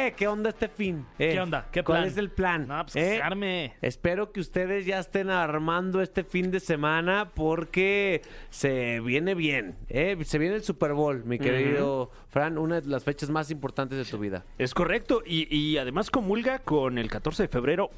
¡Eh! ¿Qué onda este fin? Eh, ¿Qué onda? ¿Qué ¿Cuál es el plan? No, pues arme. Espero que ustedes ya estén armando este fin de semana porque se viene bien. ¿eh? Se viene el Super Bowl, mi querido Fran, una de las fechas más importantes de tu vida. Es correcto. Y, y además comulga con el 14 de febrero.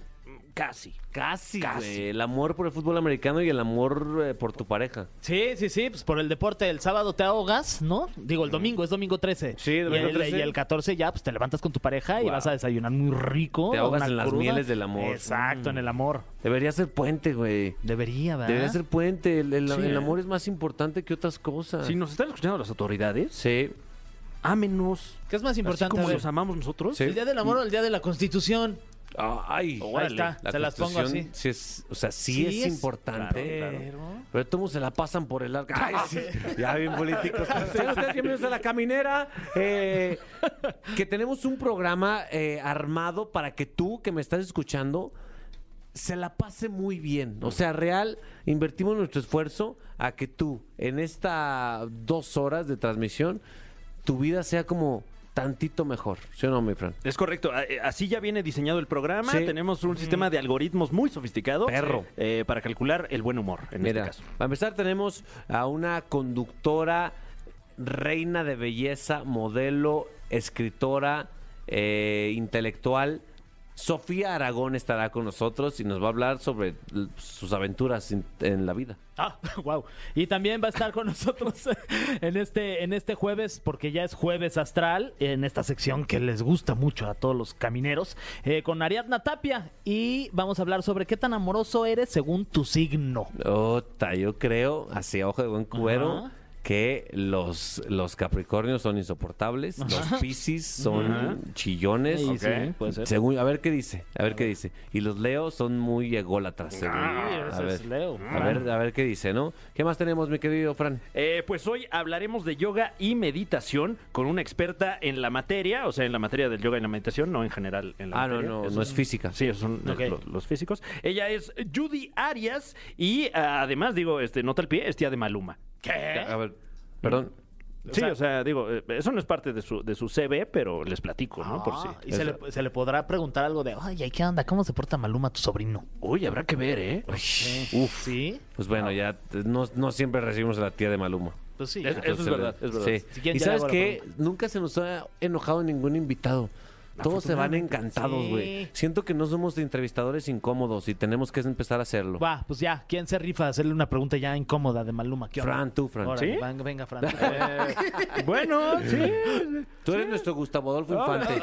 Mm, Casi. Casi, Casi. güey. El amor por el fútbol americano y el amor eh, por tu pareja. Sí, sí, sí, pues por el deporte el sábado te ahogas, ¿no? Digo, el domingo, es domingo 13. Sí, domingo y el, 13. Y el 14 ya, pues te levantas con tu pareja y Wow. vas a desayunar muy rico. Te ahogas una en las cruda. mieles del amor. Mm. Exacto, en el amor. Debería ser puente, güey. Debería, ¿verdad? Debería ser puente. El, el- Sí, el amor es más importante que otras cosas. Si nos están escuchando las autoridades, Sí. ámenos. ¿Qué es más Así importante? como A ver, los amamos nosotros. Sí. ¿El día del amor o el día de la constitución? Ay, Ahí está, se las pongo así. sí es- o sea, sí, Sí es, es, importante. claro, Pero... Pero todos se la pasan por el arco. Ay, sí, ya bien políticos. Sean ustedes bienvenidos a La Caminera. eh, que tenemos un programa eh, armado para que tú, que me estás escuchando, se la pase muy bien. O sea, real, invertimos nuestro esfuerzo a que tú, en estas dos horas de transmisión, tu vida sea como tantito mejor. ¿Sí o no, mi Fran? Es correcto, eh, así ya viene diseñado el programa. Sí. Tenemos un sistema de algoritmos muy sofisticado Perro. eh, para calcular el buen humor, en Mira, este caso. para empezar tenemos a una conductora, reina de belleza, modelo, escritora, eh, intelectual. Sofía Aragón estará con nosotros y nos va a hablar sobre sus aventuras en la vida. Ah, wow. Y también va a estar con nosotros en este, en este jueves, porque ya es jueves astral, en esta sección que les gusta mucho a todos los camineros, eh, con Ariadna Tapia. Y vamos a hablar sobre qué tan amoroso eres según tu signo. Ota, yo creo, hacia ojo de buen cubero, Ajá. Que los, los Capricornios son insoportables, los Piscis son Ajá. chillones. Sí, puede ser. Según, a ver qué dice, a ver qué dice. Y los Leos son muy ególatras. según. Ah, a ese ver, es Leo. a ver, a ver qué dice, ¿no? ¿Qué más tenemos, mi querido Fran? Eh, pues hoy hablaremos de yoga y meditación con una experta en la materia, o sea, en la materia del yoga y la meditación, no en general en la Ah, no, materia. no, Eso no es física. Sí, esos son eh, Ok. lo- los, físicos. Ella es Judy Arias y ah, además, digo, este, nota el pie, es tía de Maluma. ¿Qué? A ver, perdón. Sí, o sea, digo, eh, eso no es parte de su, de su CV, pero les platico, ¿no? Por si. Ah, y se le, se le podrá preguntar algo de, oye, ¿qué onda? ¿Cómo se porta Maluma tu sobrino? Uy, habrá que ver, ¿eh? Uf. ¿Sí? Pues bueno, ya no, no siempre recibimos a la tía de Maluma. Pues sí. Es- eso es verdad, es verdad. Sí. Si quieren, y sabes pregunta. nunca se nos ha enojado ningún invitado. Todos se van encantados, Sí. güey. Siento que no somos entrevistadores incómodos y tenemos que empezar a hacerlo. Va, pues ya, ¿quién se rifa a hacerle una pregunta ya incómoda de Maluma? ¿Qué onda? Fran, tú, Fran. Órale, ¿Sí? Venga, venga, Fran. Eh, bueno, sí. Tú eres nuestro Gustavo Adolfo Ah, Infante.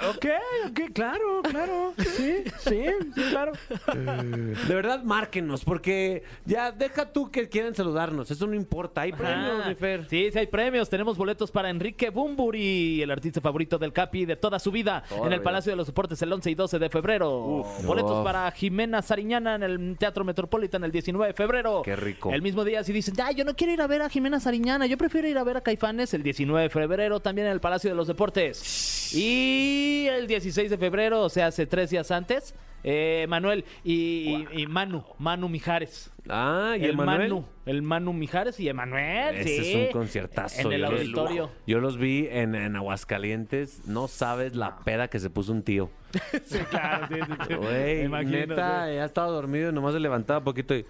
ah, ok, ok, claro, claro. Sí, sí, sí, claro. De verdad, márquenos, porque ya deja tú que quieran saludarnos. Eso no importa. Hay premios, mi Fer. Sí, sí hay premios. Tenemos boletos para Enrique Bumburi, el artista favorito del Capi de toda su vida, Toda en el. Palacio de los Deportes el 11 y 12 de febrero. boletos Uf. para Jimena Sariñana en el Teatro Metropolitan el 19 de febrero. Qué rico. El mismo día, si dicen, ah, yo no quiero ir a ver a Jimena Sariñana, yo prefiero ir a ver a Caifanes el 19 de febrero, también en el Palacio de los Deportes. Y el 16 de febrero, o sea, hace tres días antes, eh, Manuel y, y- y Manu, Manu Mijares. Ah, y el el Manuel. Manu, el Manu Mijares y Emanuel, Ese sí. es un conciertazo. En el yo los- auditorio. Yo los vi en, en Aguascalientes. No sabes la peda que se puso un tío. Sí, claro, sí, sí, Güey, imagino, neta, ya estaba dormido y nomás se levantaba poquito y...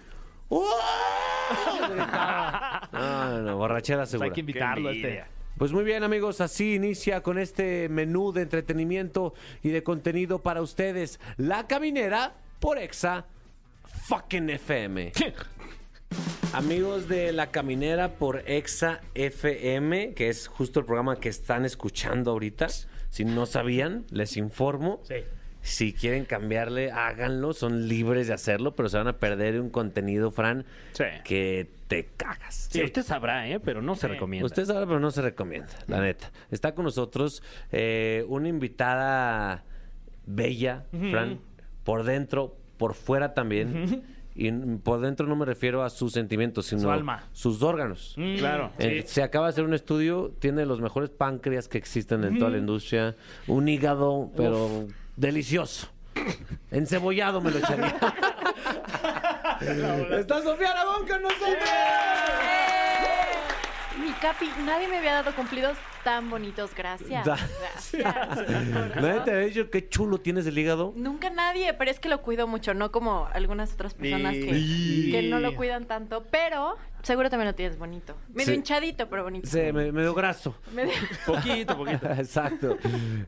Gritaba. No, no, no, borrachera Pues segura. hay que invitarlo a este. Pues muy bien amigos, así inicia con este menú de entretenimiento y de contenido para ustedes. La Caminera por Exa fucking FM. Amigos de La Caminera por Exa FM, que es justo el programa que están escuchando ahorita. Si no sabían, les informo. Sí. Si quieren cambiarle, háganlo, son libres de hacerlo, pero se van a perder un contenido, Fran, Sí. que te cagas. Sí, usted sabrá, ¿eh? Pero no se recomienda. Usted sabe, pero no se recomienda, la neta. Está con nosotros eh, una invitada bella, Fran, por dentro, por fuera también. Y por dentro no me refiero a sus sentimientos, sino alma. sus órganos. Claro. Eh, Se acaba de hacer un estudio, tiene los mejores páncreas que existen en toda la industria, un hígado, pero delicioso. Encebollado me lo echaría. Está Sofía Aragón con nosotros. Mi Capi, nadie me había dado cumplidos tan bonitos. Gracias. Da- Gracias. Nadie te había dicho qué chulo tienes el hígado. Nunca nadie, pero es que lo cuido mucho, no como algunas otras personas que, no lo cuidan tanto. Pero seguro también lo tienes bonito. Medio Sí. hinchadito, pero bonito. Sí, me, medio graso. Medio- Poquito, poquito. Exacto.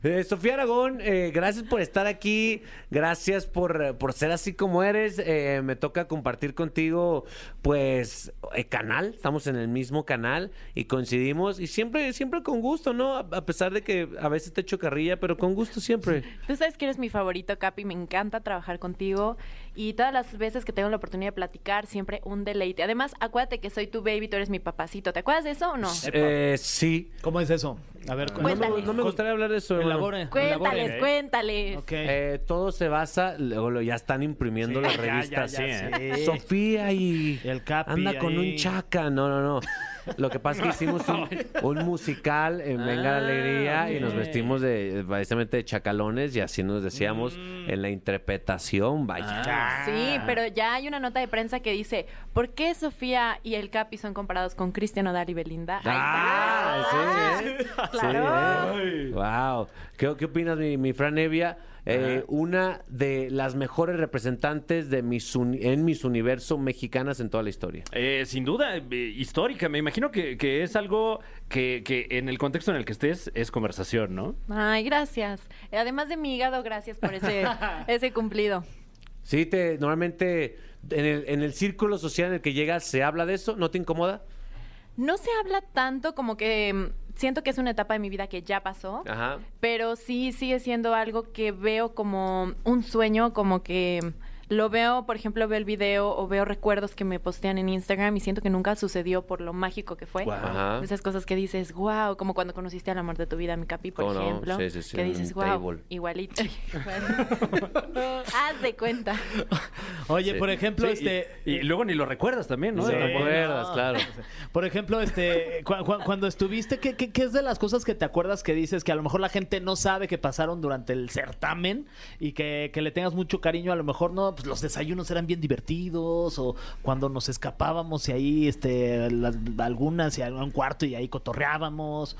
Eh, Sofía Aragón, eh, gracias por estar aquí, gracias por, por ser así como eres. Eh, me toca compartir contigo, pues, el canal, estamos en el mismo canal y coincidimos y siempre, siempre con gusto, ¿no? A, pesar de que a veces te echo carrilla, pero con gusto siempre. Tú sabes que eres mi favorito, Capi. Me encanta trabajar contigo. Y todas las veces que tengo la oportunidad de platicar, siempre un deleite. Además, acuérdate que soy tu baby, tú eres mi papacito. ¿Te acuerdas de eso o no? Eh, sí. ¿Cómo es eso? A ver, No no me gustaría hablar de eso. Elabore. Cuéntales, elabore. cuéntales. Ok. Eh, todo se basa, luego lo- ya están imprimiendo Sí, las ya, ya, revistas. ya, ¿eh? sí. Sofía y el Capi anda con ahí. un chaca. No, no, no. Lo que pasa es que hicimos un, un musical en Venga la Alegría y nos vestimos de precisamente de chacalones y así nos decíamos en la interpretación, vaya. Ah. Sí, pero ya hay una nota de prensa que dice, ¿por qué Sofía y el Capi son comparados con Cristian Odal y Belinda? Ahí Ah, está. sí, ¿eh? Claro. Sí, ¿eh? Wow. ¿Qué, qué opinas, mi, mi Fran Evia? Eh, una de las mejores representantes de mis uni- en mis universo mexicanas en toda la historia. Eh, sin duda, eh, histórica. Me imagino que, que es algo que, que en el contexto en el que estés es conversación, ¿no? Ay, gracias. Además de mi hígado, gracias por ese, ese cumplido. Sí, te, normalmente en el, en el círculo social en el que llegas se habla de eso, ¿no te incomoda? No se habla tanto como que mm, siento que es una etapa de mi vida que ya pasó, Ajá. pero sí sigue siendo algo que veo como un sueño, como que lo veo, por ejemplo, veo el video o veo recuerdos que me postean en Instagram y siento que nunca sucedió por lo mágico que fue. Esas cosas que dices, wow, como cuando conociste al amor de tu vida, mi capi, por ¿Cómo no? ejemplo. Sí, sí, sí, que dices, wow, table". igualito. Haz de cuenta. Oye, Sí. por ejemplo, Sí, este. y, y luego ni lo recuerdas también, ¿no? Sí. De ¿Te repente. acuerdas? claro. Por ejemplo, este, cu- cu- cuando estuviste, ¿qué, qué, qué es de las cosas que te acuerdas que dices que a lo mejor la gente no sabe que pasaron durante el certamen y que, que le tengas mucho cariño? A lo mejor no, pues los desayunos eran bien divertidos o cuando nos escapábamos y ahí, este, las- algunas y a un cuarto y ahí cotorreábamos.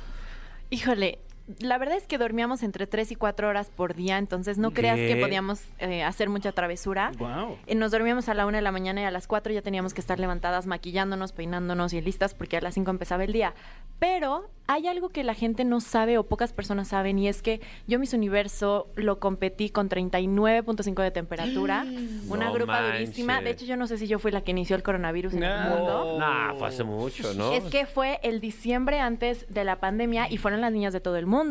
Híjole, la verdad es que dormíamos entre 3 y 4 horas por día, entonces no creas ¿Qué? que podíamos eh, hacer mucha travesura. Guau. Eh, Nos dormíamos a la 1 de la mañana y a las 4 ya teníamos que estar levantadas, maquillándonos, peinándonos y listas porque a las 5 empezaba el día. Pero hay algo que la gente no sabe o pocas personas saben y es que yo Miss Universo lo competí con 39.5 de temperatura, una No grupa durísima. De hecho, yo no sé si yo fui la que inició el coronavirus en el No. mundo. Nah, fue hace mucho, ¿no? Es que fue el diciembre antes de la pandemia y fueron las niñas de todo el mundo.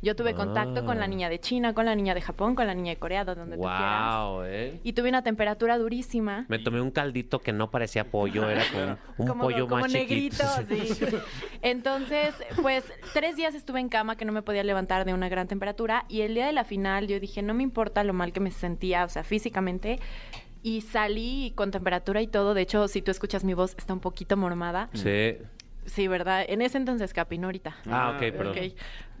Yo tuve contacto con la Ah. niña de China, con la niña de Japón, con la niña de Corea, de donde tú quieras. Wow, ¿eh? Y tuve una temperatura durísima. Me tomé un caldito que no parecía pollo, era como un como, pollo como más negrito, chiquito. sí. Entonces, pues tres días estuve en cama que no me podía levantar de una gran temperatura y el día de la final yo dije, no me importa lo mal que me sentía, o sea, físicamente. Y salí con temperatura y todo. De hecho, si tú escuchas mi voz, está un poquito mormada. Sí. Sí, ¿verdad? En ese entonces, Capi, no ahorita. Ah, ok, perdón. Ok.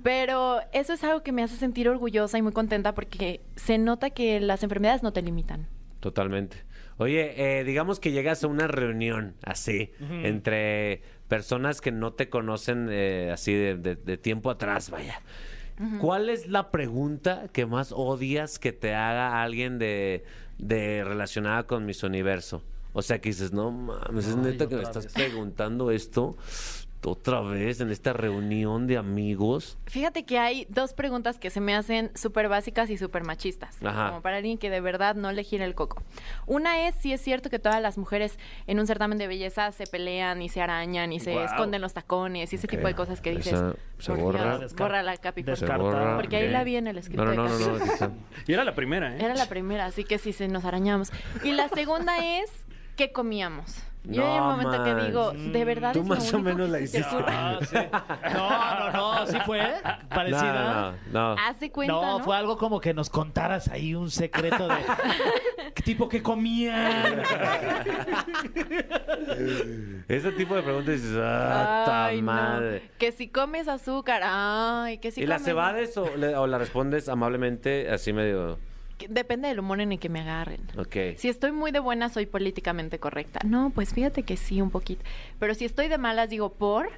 Pero eso es algo que me hace sentir orgullosa y muy contenta porque se nota que las enfermedades no te limitan. Totalmente. Oye, eh, digamos que llegas a una reunión así, entre personas que no te conocen eh, así de, de- de tiempo atrás, vaya. ¿Cuál es la pregunta que más odias que te haga alguien de, de relacionada con Miss Universo? O sea, que dices, no mames, es Ay, neta que me estás vez. preguntando esto otra vez en esta reunión de amigos. Fíjate que hay dos preguntas que se me hacen súper básicas y súper machistas, Ajá. como para alguien que de verdad no le gira el coco. Una es si es cierto que todas las mujeres en un certamen de belleza se pelean y se arañan y se esconden los tacones y ese tipo de cosas que dices. Esa se "Por borra. Dios, borra la capi, por Se favor". borra. Porque ahí la vi en el escrito No, no, de no. Y era la primera, ¿eh? Era la primera, así que sí se nos arañamos. Y la segunda es ¿qué comíamos? Yo hay un momento que digo, de verdad Tú es lo más o menos que la hiciste. Ah, sí. No, no, no, sí fue parecida. No, no, no. Hace cuenta, No, ¿no? fue algo como que nos contaras ahí un secreto de ¿Qué tipo que comían. Ese tipo de preguntas dices, ah, ta madre. Que si comes azúcar, ay, que si ¿Y la comes- cebades o le, o la respondes amablemente, así medio, Depende del humor en el que me agarren. ok? Si estoy muy de buena, soy políticamente correcta. No, pues fíjate que sí, un poquito. Pero si estoy de malas, digo, ¿por?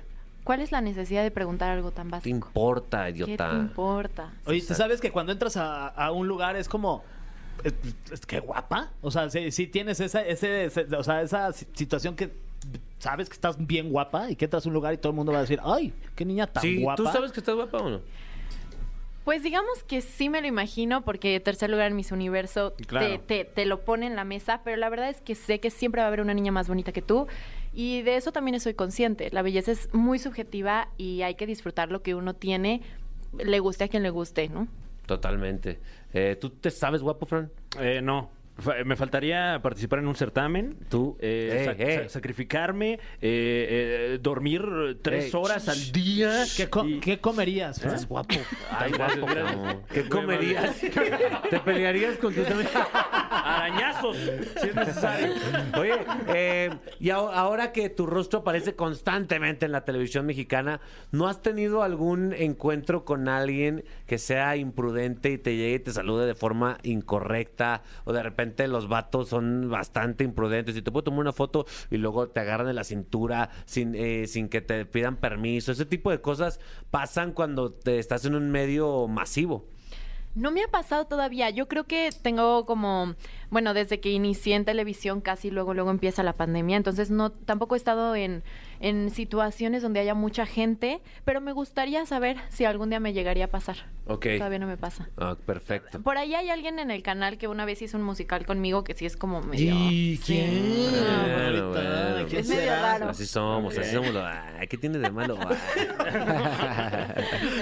¿Cuál es la necesidad de preguntar algo tan ¿Qué te básico? importa, ¿Qué te idiota? importa? Oye, ¿tú sabes que cuando entras a, a un lugar es como es, es que guapa? O sea, si, tienes esa ese, ese- o sea, esa si- situación que sabes que estás bien guapa y que entras a un lugar y todo el mundo va a decir, "Ay, qué niña tan Sí, guapa." ¿tú sabes que estás guapa o no? Pues digamos que sí me lo imagino, porque tercer lugar en Miss Universo Claro. te, te- te lo pone en la mesa, pero la verdad es que sé que siempre va a haber una niña más bonita que tú. Y de eso también soy consciente. La belleza es muy subjetiva y hay que disfrutar lo que uno tiene, le guste a quien le guste, ¿no? Totalmente. Eh, ¿Tú te sabes guapo, Fran? Eh, no. Me faltaría participar en un certamen. Tú, eh, eh, eh. sa- sacrificarme, eh, eh, dormir tres horas al día. ¿Qué, co- y- qué comerías? Estás guapo. Ay, guapo, cabrón. ¿Qué comerías? ¿Te pelearías con tus amigos? Arañazos, si es necesario. Oye, eh, y ahora que tu rostro aparece constantemente en la televisión mexicana, ¿no has tenido algún encuentro con alguien que sea imprudente y te llegue y te salude de forma incorrecta? O de repente los vatos son bastante imprudentes y te puedo tomar una foto y luego te agarran de la cintura sin, eh, sin que te pidan permiso. Ese tipo de cosas pasan cuando te estás en un medio masivo. No me ha pasado todavía. Yo creo que tengo como, bueno, desde que inicié en televisión casi luego luego empieza la pandemia, entonces no tampoco he estado en, en situaciones donde haya mucha gente, pero me gustaría saber si algún día me llegaría a pasar. Ok. Todavía no me pasa. Ah, perfecto. Por ahí hay alguien en el canal que una vez hizo un musical conmigo que sí es como medio. ¿Y Sí. quién? Bueno, Ahorita, bueno. ¿quién Es medio será? raro. Así somos, así somos. Ay, ¿Qué tiene de malo?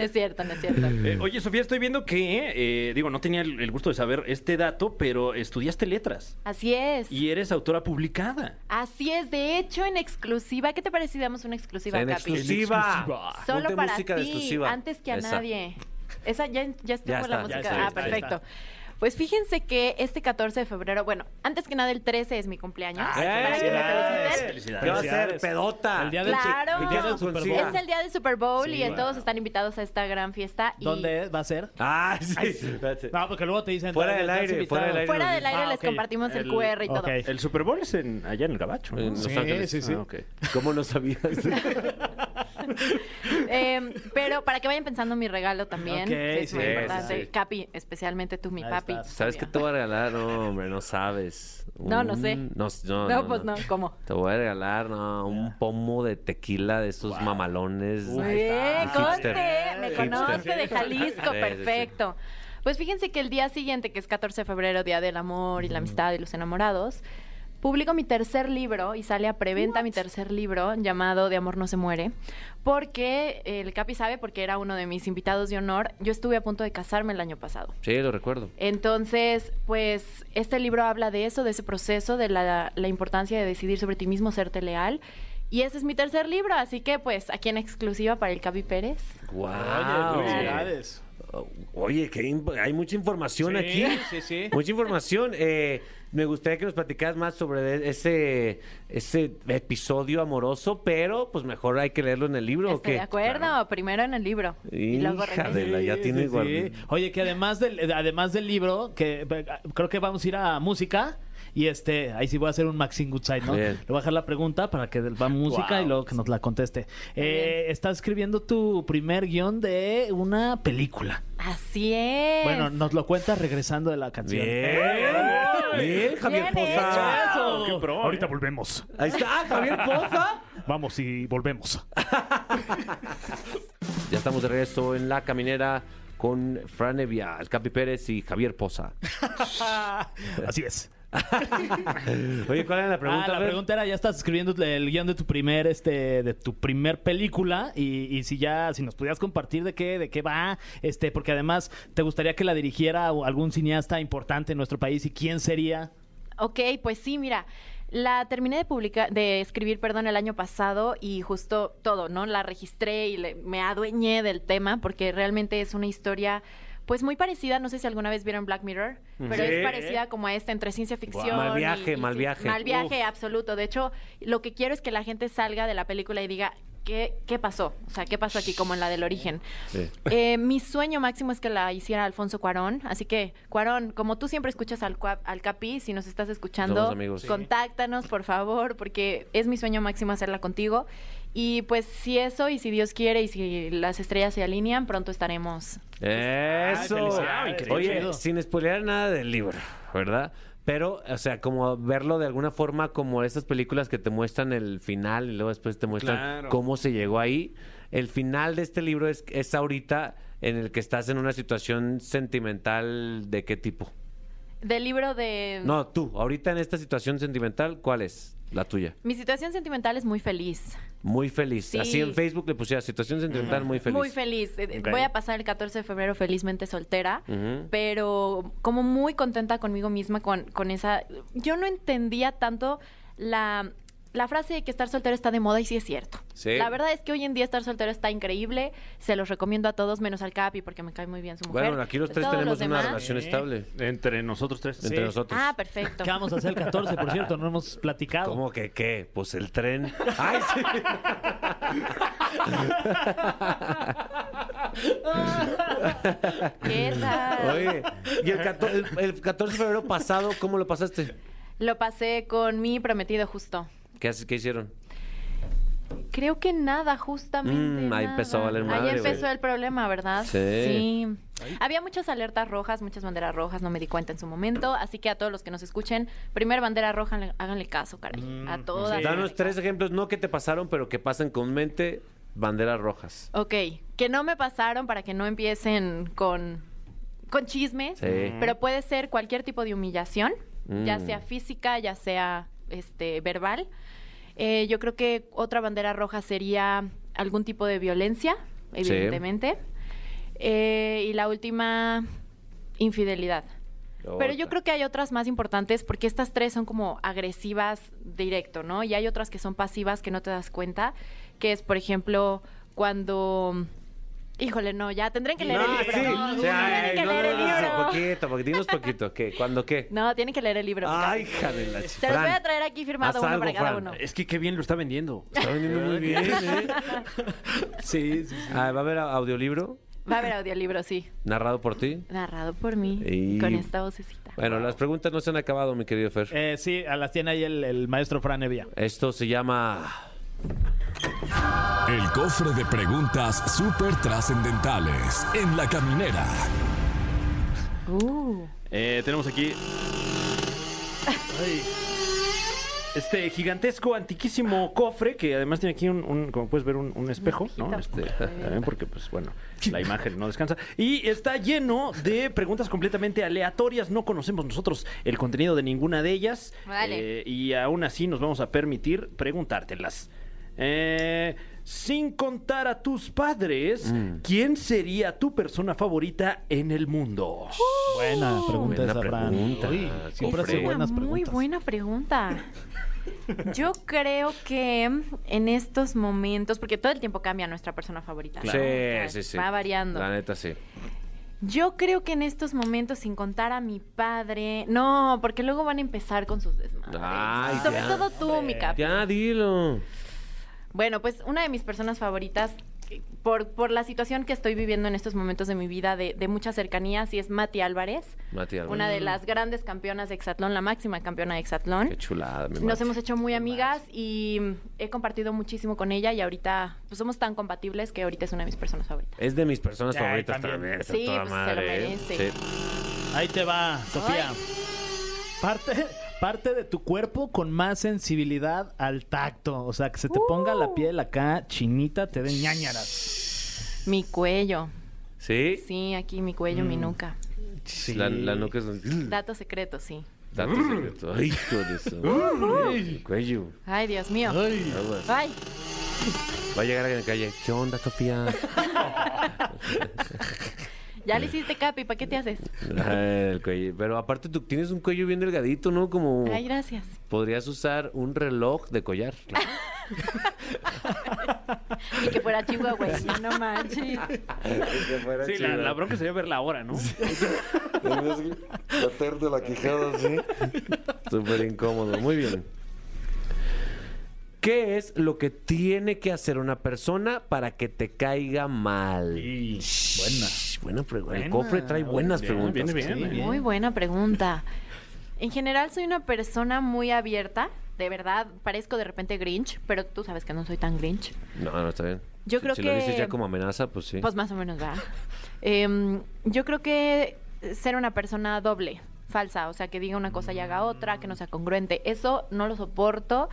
Es cierto, no es cierto. Eh, oye, Sofía, estoy viendo que, eh, digo, no tenía el, el gusto de saber este dato, pero estudiaste letras Así es. y eres autora publicada. Así es, de hecho, en exclusiva. ¿Qué te parece si damos una exclusiva, En Capi? exclusiva. Solo Ponte para música de ti, exclusiva. antes que a Esa. nadie. Esa ya, ya estuvo Ya la está, música. ya está, ah, ya está, perfecto. Pues fíjense que este 14 de febrero, bueno, antes que nada el 13 es mi cumpleaños. Ay, para que me felicidades. feliciten. ¿Qué va a ser? Pedota. El día del, Claro. el día del Super. Bowl. Es el día del Super Bowl Sí, y bueno. todos están invitados a esta gran fiesta. y ¿Dónde va a ser? Ah, sí. No, porque luego te dicen... Fuera del "Estás aire, invitado". fuera del aire. Fuera del aire Ah, les ok. compartimos el, El- QR y todo. ok. El Super Bowl es en, allá en el Gabacho. ¿no? En Los Sí, Ángeles. sí, sí. Ah. ¿Cómo no sabías? Eh, pero para que vayan pensando mi regalo también, que es muy sí, importante. sí, sí. Capi, especialmente tú, mi Ahí papi. ¿Sabes qué te voy a regalar? No, hombre, no sabes. No, no sé. No, no, No, pues no, ¿cómo? Te voy a regalar no, un pomo de tequila de esos mamalones. Está. conste, me conoce de Jalisco, Sí, sí, sí. perfecto. Pues fíjense que el día siguiente, que es 14 de febrero, Día del Amor y la Amistad y los Enamorados, publico mi tercer libro y sale a preventa mi tercer libro llamado De Amor no se muere, porque el Capi sabe, porque era uno de mis invitados de honor, yo estuve a punto de casarme el año pasado. Sí, lo recuerdo. Entonces, pues este libro habla de eso, de ese proceso, de la, la importancia de decidir sobre ti mismo, serte leal. Y ese es mi tercer libro, así que pues aquí en exclusiva para el Capi Pérez. Wow. Oye. Oye, que im- hay mucha información Sí, aquí. sí, sí. Mucha información. Eh, me gustaría que nos platicaras más sobre ese, ese episodio amoroso, pero pues mejor hay que leerlo en el libro. ¿o Estoy qué? de acuerdo, primero en el libro. y luego de la- ya tiene guard- Oye, que además del, además del libro, que eh, creo que vamos a ir a música. Y este, ahí sí voy a hacer un Maxine Goodside, ¿no? Bien. Le voy a dejar la pregunta para que va música Wow. y luego que nos la conteste. Eh, estás escribiendo tu primer guion de una película. Así es. Bueno, nos lo cuentas regresando de la canción. Bien. Bien, Javier Bien Poza. Eso, qué pro, Ahorita ¿eh? volvemos. Ahí está, Javier Poza. Vamos y volvemos. Ya estamos de regreso en La Caminera con Fran Evia, el Capi Pérez y Javier Poza. Así es. Oye, ¿cuál era la pregunta? Ah, la A ver. pregunta era, ya estás escribiendo el guion de tu primer, este, de tu primer película y, y si ya, si nos pudieras compartir de qué, de qué va, este, porque además te gustaría que la dirigiera algún cineasta importante en nuestro país y quién sería. Ok, pues sí, mira. La terminé de publicar, de escribir, perdón, el año pasado y justo todo, ¿no? La registré y le- me adueñé del tema porque realmente es una historia, pues muy parecida. No sé si alguna vez vieron Black Mirror, pero Sí. es parecida como a esta entre ciencia ficción. Mal viaje, y- y mal viaje. Mal viaje, Uf. absoluto. De hecho, lo que quiero es que la gente salga de la película y diga. ¿Qué, ¿Qué pasó? O sea, ¿qué pasó aquí como en la del origen? Sí. Eh, mi sueño máximo es que la hiciera Alfonso Cuarón. Así que, Cuarón, como tú siempre escuchas al, al Capi, si nos estás escuchando. Sí. contáctanos, por favor, porque es mi sueño máximo hacerla contigo. Y pues si eso, y si Dios quiere, y si las estrellas se alinean, pronto estaremos. Eso. Oye, sin spoilear nada del libro, ¿verdad? Pero, o sea, como verlo de alguna forma como esas películas que te muestran el final y luego después te muestran Claro. cómo se llegó ahí. El final de este libro es, es ahorita en el que estás en una situación sentimental de qué tipo. Del libro de... No, tú, ahorita en esta situación sentimental, ¿cuál es la tuya? Mi situación sentimental es muy feliz. Muy feliz. Sí. Así en Facebook le pusiera situación sentimental muy feliz. Muy feliz. Eh. Voy a pasar el 14 de febrero felizmente soltera, pero como muy contenta conmigo misma con, con esa... Yo no entendía tanto la, la frase de que estar soltero está de moda y sí es cierto. Sí. La verdad es que hoy en día estar soltero está increíble. Se los recomiendo a todos, menos al Capi, porque me cae muy bien su mujer. Bueno, aquí los tres Todos tenemos los una demás- relación estable Entre nosotros tres. entre Sí. nosotros. Ah, perfecto. ¿Qué vamos a hacer el 14, por cierto? No hemos platicado. ¿Cómo que qué? Pues el tren. ¡Ay, sí! ¿Qué tal? Oye, ¿y el 14, el- el 14 de febrero pasado cómo lo pasaste? Lo pasé con mi prometido justo. ¿Qué, qué hicieron? Creo que nada, justamente. Mm, ahí nada. empezó a valer madre, Ahí empezó güey. el problema, ¿verdad? Sí. Había muchas alertas rojas, muchas banderas rojas, no me di cuenta en su momento. Así que a todos los que nos escuchen, primer bandera roja, le- háganle caso, caray. Mm, a todas. sí. Danos tres caso. ejemplos, no que te pasaron, pero que pasan comúnmente banderas rojas. Ok, que no me pasaron para que no empiecen con, con chismes, Sí. pero puede ser cualquier tipo de humillación, ya Mm. sea física, ya sea este verbal. Eh, yo creo que otra bandera roja sería algún tipo de violencia, Sí. evidentemente. Eh, y la última, infidelidad. Pero yo creo que hay otras más importantes porque estas tres son como agresivas directo, ¿no? Y hay otras que son pasivas que no te das cuenta, que es, por ejemplo, cuando... Híjole, no, ya tendrán que leer el No, libro. sí. No, tienen que no, leer no, el no, libro. Poquito, poquito, dinos poquito. ¿Qué? ¿Cuándo qué? No, tienen que leer el libro. Ay, hija de la Se los voy a traer aquí firmado uno algo, para cada Fran. uno. Es que qué bien lo está vendiendo. Está vendiendo muy bien, ¿eh? Sí, sí. Ah, ¿Va a haber audiolibro Va a haber audiolibro, sí. narrado por ti? Narrado por mí, Y- con esta vocecita. Bueno, las preguntas no se han acabado, mi querido Fer. Eh, sí, a las tiene ahí el, el maestro Fran Evia. Esto se llama... El cofre de preguntas súper trascendentales en la caminera. Uh, Eh, tenemos aquí. Ay. Este gigantesco, antiquísimo cofre que además tiene aquí un, un- como puedes ver, un, un espejo, ¿no? Este, también porque, pues bueno, la imagen no descansa. Y está lleno de preguntas completamente aleatorias. No conocemos nosotros el contenido de ninguna de ellas. Vale. Eh, y aún así nos vamos a permitir preguntártelas. Eh, sin contar a tus padres, Mm. ¿quién sería tu persona favorita en el mundo? Buena pregunta Buena esa, Fran. pregunta. Uy, siempre hace buenas muy preguntas. buena pregunta. Yo creo que en estos momentos, porque todo el tiempo cambia nuestra persona favorita. ¿no? O sea, Sí, sí, sí. Va variando. La neta, sí. Yo creo que en estos momentos, sin contar a mi padre, no, porque luego van a empezar con sus desmadres. Ay, Sobre ya. todo tú, mi capi. Ya, dilo. Bueno, pues una de mis personas favoritas, eh, por, por la situación que estoy viviendo en estos momentos de mi vida de, de mucha cercanía, sí es Mati Álvarez, Mati Álvarez. una de las grandes campeonas de Exatlón, la máxima campeona de Exatlón. Qué chulada, mi Nos Mati. hemos hecho muy amigas y mm, he compartido muchísimo con ella y ahorita pues somos tan compatibles que ahorita es una de mis personas favoritas. Es de mis personas Ay, favoritas también. también. Sí, toda pues, se lo ¿eh? merece. Sí. Ahí te va, Sofía. Ay. Parte, parte de tu cuerpo con más sensibilidad al tacto. O sea, que se te ponga Uh. la piel acá chinita, te den ñañaras. Mi cuello. ¿Sí? Sí, aquí mi cuello, mi nuca. La, la nuca es... Dato secreto, sí. Dato secreto. Ay, hijo de eso. El cuello. Ay, Dios mío. Aguas. Ay, Va a llegar a la calle. ¿Qué onda, Sofía? Ya le hiciste capi, ¿para qué te haces? Ay, el cuello. Pero aparte tú tienes un cuello bien delgadito, ¿no? Como Ay, gracias. podrías usar un reloj de collar. Y que fuera chihuahueño, no manches. Sí, la, la bronca sería ver la hora, ¿no? Bater de la quijada, sí. Súper incómodo. Muy bien. ¿Qué es lo que tiene que hacer una persona para que te caiga mal? Sí, Shh, Buena pregunta. El Buena. cofre trae buenas Bien, preguntas. viene bien, Sí, bien. Muy buena pregunta. En general soy una persona muy abierta. De verdad, parezco de repente Grinch, pero tú sabes que no soy tan Grinch. No, no, está bien. Yo Si- creo si que... lo dices ya como amenaza, pues sí. Pues más o menos, ¿verdad? Em, yo creo que ser una persona doble, falsa, o sea, que diga una cosa y haga otra, que no sea congruente, eso no lo soporto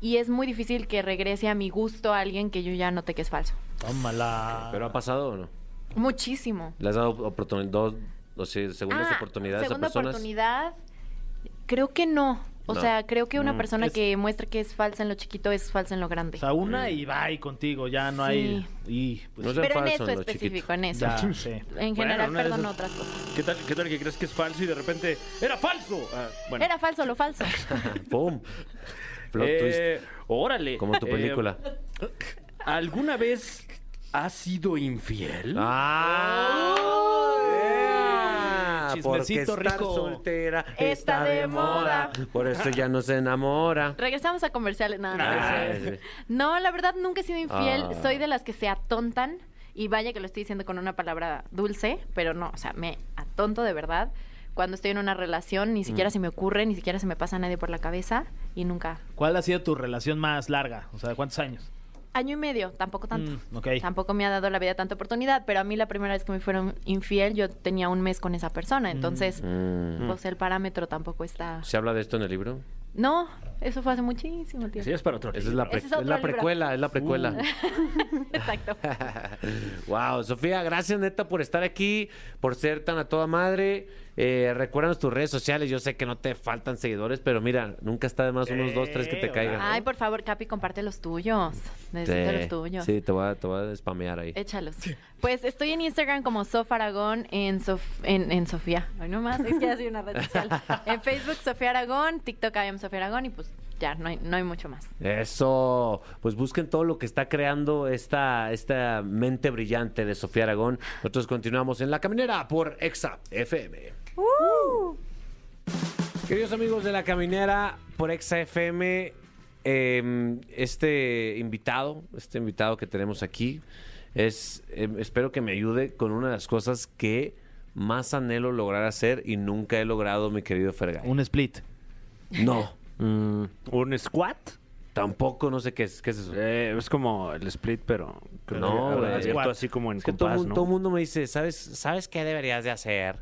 y es muy difícil que regrese a mi gusto a alguien que yo ya noté que es falso. Tómala. ¿Pero ha pasado o no? Muchísimo. ¿Le has dado oportuni- dos, o sea, segundas Ah, oportunidades segunda a personas? oportunidad, creo que no. O No. sea, creo que una Mm, persona es- que muestra que es falsa en lo chiquito es falsa en lo grande. O sea, una y va y contigo, ya no hay. Y, pues, No Pero en eso en lo chiquito. específico, en eso. ya, sí. En general, esas- otras cosas. ¿Qué tal, ¿Qué tal que crees que es falso y de repente era falso? Ah, bueno. Era falso lo falso. ¡Pum! Plot Eh, Órale. twist. Como tu Eh, película. ¿Alguna vez has sido infiel? ¡Ah! Porque Chismecito estar rico. soltera Está de moda. Por eso ya no se enamora. Regresamos a comerciales. No, no, Ah, no. sí. No, la verdad nunca he sido infiel. Ah. Soy de las que se atontan. Y vaya que lo estoy diciendo con una palabra dulce, pero no, o sea, me atonto de verdad. Cuando estoy en una relación, ni Mm. siquiera se me ocurre, ni siquiera se me pasa a nadie por la cabeza y nunca. ¿Cuál ha sido tu relación más larga? O sea, ¿cuántos años? Año y medio, tampoco tanto. Mm, ok. Tampoco me ha dado la vida tanta oportunidad, pero a mí la primera vez que me fueron infiel, yo tenía un mes con esa persona, entonces, Mm. pues el parámetro tampoco está. ¿Se habla de esto en el libro? No, eso fue hace muchísimo tiempo. Sí, es para otro Esa es la, pre- es es la precuela, es la precuela. Exacto. wow, Sofía, gracias neta por estar aquí, por ser tan a toda madre. Eh, recuérdanos tus redes sociales. Yo sé que no te faltan seguidores, pero mira, nunca está de más unos dos, tres que te caigan. Ay, por favor, Capi, comparte los tuyos. Necesito los tuyos. sí, te voy a, te voy a spamear ahí. Échalos. Pues estoy en Instagram como Sof Aragón, en, Sof- en, en Sofía. Ay, no más, es que ya soy una red social. En Facebook, Sofía Aragón, TikTok, I am Sofía Aragón, y pues ya, no hay, no hay mucho más. Eso, pues busquen todo lo que está creando esta, esta mente brillante de Sofía Aragón. Nosotros continuamos en La Caminera por Exa FM. Queridos amigos de La Caminera por Exa FM, eh, este invitado, este invitado que tenemos aquí, es, eh, espero que me ayude con una de las cosas que más anhelo lograr hacer y nunca he logrado, mi querido Fergay. Un split. No, Mm, ¿Un squat? tampoco, no sé qué es, qué es eso. Eh, es como el split, pero creo No, abierto así como en Es que todo, ¿no? todo el mundo me dice, ¿sabes, ¿sabes qué deberías de hacer?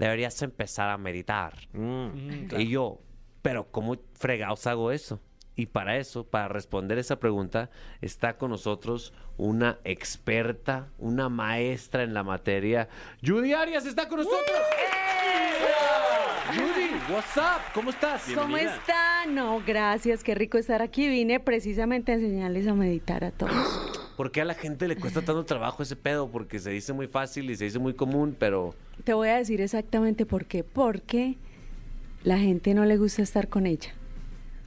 Deberías empezar a meditar. Mm. Y yo, pero ¿cómo fregados hago eso? Y para eso, para responder esa pregunta, está con nosotros una experta, una maestra en la materia. Judy Arias está con nosotros. Judy, what's up? ¿Cómo estás? ¿Cómo están? No, gracias, qué rico estar aquí. Vine precisamente a enseñarles a meditar a todos. ¿Por qué a la gente le cuesta tanto trabajo ese pedo? Porque se dice muy fácil y se dice muy común, pero... Te voy a decir exactamente por qué. Porque la gente no le gusta estar con ella.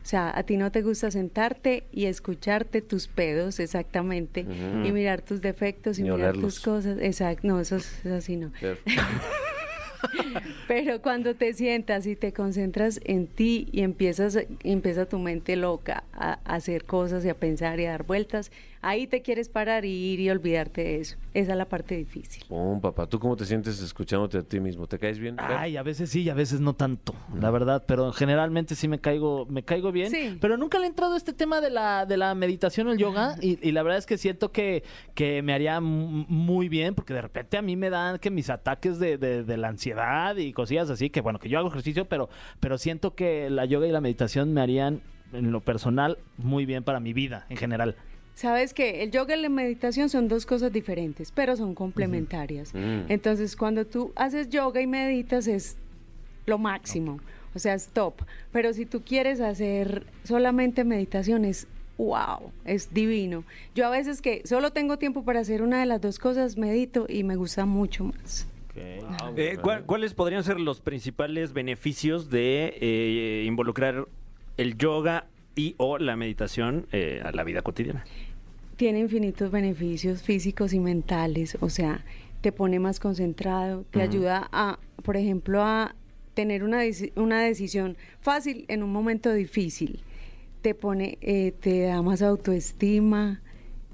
O sea, a ti no te gusta sentarte y escucharte tus pedos exactamente y mirar tus defectos y Ni mirar olerlos. tus cosas. Exacto, no, eso es así no. pero- Pero cuando te sientas y te concentras en ti y empiezas, empieza tu mente loca a, a hacer cosas y a pensar y a dar vueltas, ahí te quieres parar y ir y olvidarte de eso. Esa es la parte difícil. Oh, papá, ¿tú cómo te sientes escuchándote a ti mismo? ¿Te caes bien? Fer? Ay, a veces sí y a veces no tanto, la verdad, pero generalmente sí me caigo, me caigo bien. Sí. Pero nunca le he entrado a este tema de la, de la meditación o el yoga y, y la verdad es que siento que, que me haría muy bien porque de repente a mí me dan que mis ataques de, de- de la ansiedad y cosillas así, que bueno, que yo hago ejercicio, pero, pero siento que la yoga y la meditación me harían en lo personal muy bien para mi vida en general. Sabes que el yoga y la meditación son dos cosas diferentes, pero son complementarias. Mm. Entonces, cuando tú haces yoga y meditas es lo máximo, o sea, es top. Pero si tú quieres hacer solamente meditación es wow, es divino. Yo a veces que solo tengo tiempo para hacer una de las dos cosas, medito y me gusta mucho más. Eh, ¿cuál- ¿Cuáles podrían ser los principales beneficios de eh, involucrar el yoga y o la meditación eh, a la vida cotidiana? Tiene infinitos beneficios físicos y mentales, o sea, te pone más concentrado, te ayuda a, por ejemplo, a tener una, una decisión fácil en un momento difícil. Te pone, eh, te da más autoestima,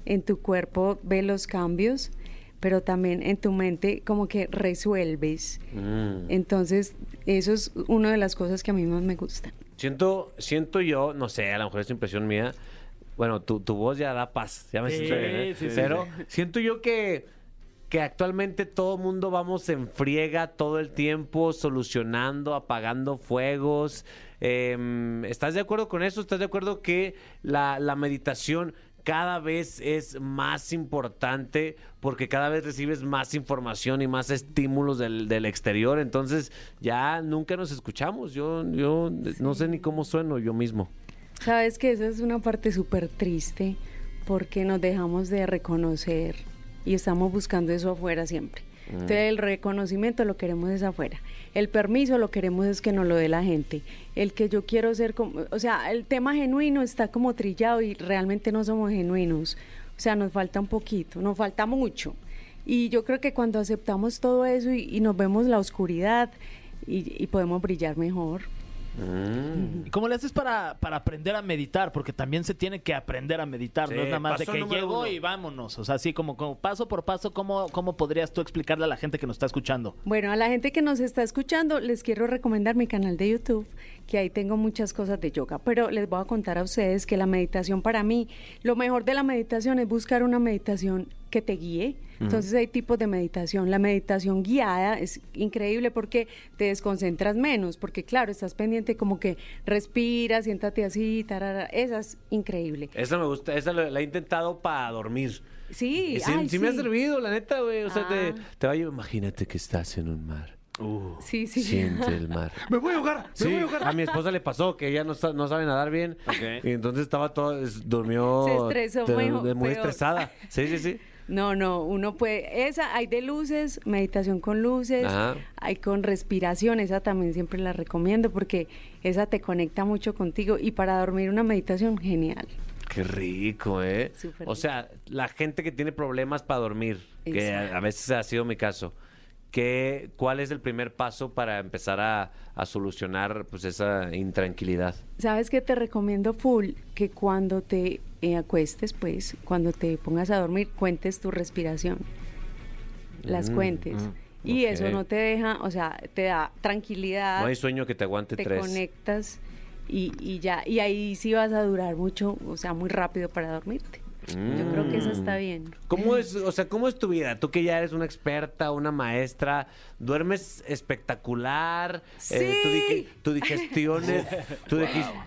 en tu cuerpo ve los cambios, pero también en tu mente como que resuelves. Mm. Entonces, eso es una de las cosas que a mí más me gustan. Siento, siento yo, no sé, a lo mejor es impresión mía. Bueno, tu, tu voz ya da paz, ya me Sí, siento bien, ¿eh? sí, sí, Pero siento yo que, que actualmente todo el mundo vamos en friega todo el tiempo, solucionando, apagando fuegos. Em, ¿Estás de acuerdo con eso? ¿Estás de acuerdo que la, la meditación cada vez es más importante porque cada vez recibes más información y más estímulos del, del exterior? Entonces ya nunca nos escuchamos. Yo, yo no sé ni cómo sueno yo mismo. Sabes que esa es una parte súper triste porque nos dejamos de reconocer y estamos buscando eso afuera siempre. Entonces el reconocimiento lo queremos es afuera. El permiso lo queremos es que nos lo dé la gente. El que yo quiero ser como, o sea, el tema genuino está como trillado y realmente no somos genuinos. O sea, nos falta un poquito, nos falta mucho. Y yo creo que cuando aceptamos todo eso y, nos vemos la oscuridad y podemos brillar mejor. Mm. ¿Y ¿Cómo le haces para, para aprender a meditar? Porque también se tiene que aprender a meditar, Sí, no es nada más de que llego uno. y vámonos. O sea, así como, como paso por paso, ¿cómo, ¿cómo podrías tú explicarle a la gente que nos está escuchando? Bueno, a la gente que nos está escuchando, les quiero recomendar mi canal de YouTube, que ahí tengo muchas cosas de yoga, pero les voy a contar a ustedes que la meditación para mí, lo mejor de la meditación es buscar una meditación que te guíe. Entonces hay tipos de meditación. La meditación guiada es increíble porque te desconcentras menos, porque claro, estás pendiente como que respira, siéntate así, tarara. Esa es increíble. Esa me gusta, esa la, la he intentado para dormir. Sí, sí, ay, sí me ha servido, la neta, güey. O sea, te, Ah. te va a imagínate que estás en un mar. Sí, sí. Siente el mar. Me voy a ahogar, Sí, a mi esposa le pasó que ella no, no sabe nadar bien. Y entonces estaba todo, es- durmió. Se estresó muy- muy peor. estresada. Sí, sí, sí. No, no, uno puede, esa hay de luces, meditación con luces, Ajá. hay con respiración, esa también siempre la recomiendo porque esa te conecta mucho contigo y para dormir una meditación genial. Qué rico, ¿eh? Súper o sea, la gente que tiene problemas para dormir, que a veces ha sido mi caso, ¿qué, ¿cuál es el primer paso para empezar a, a solucionar pues esa intranquilidad? Sabes que te recomiendo full que cuando te eh, acuestes, pues, cuando te pongas a dormir, cuentes tu respiración, las Mm, cuentes. mm, y eso no te deja, o sea, te da tranquilidad. No hay sueño que te aguante te tres. conectas y, y ya, y ahí sí vas a durar mucho, o sea, muy rápido para dormirte. Yo creo que eso está bien. ¿Cómo es, o sea, cómo es tu vida? Tú que ya eres una experta, una maestra, duermes espectacular, eh, tu, Sí. tu digestión es,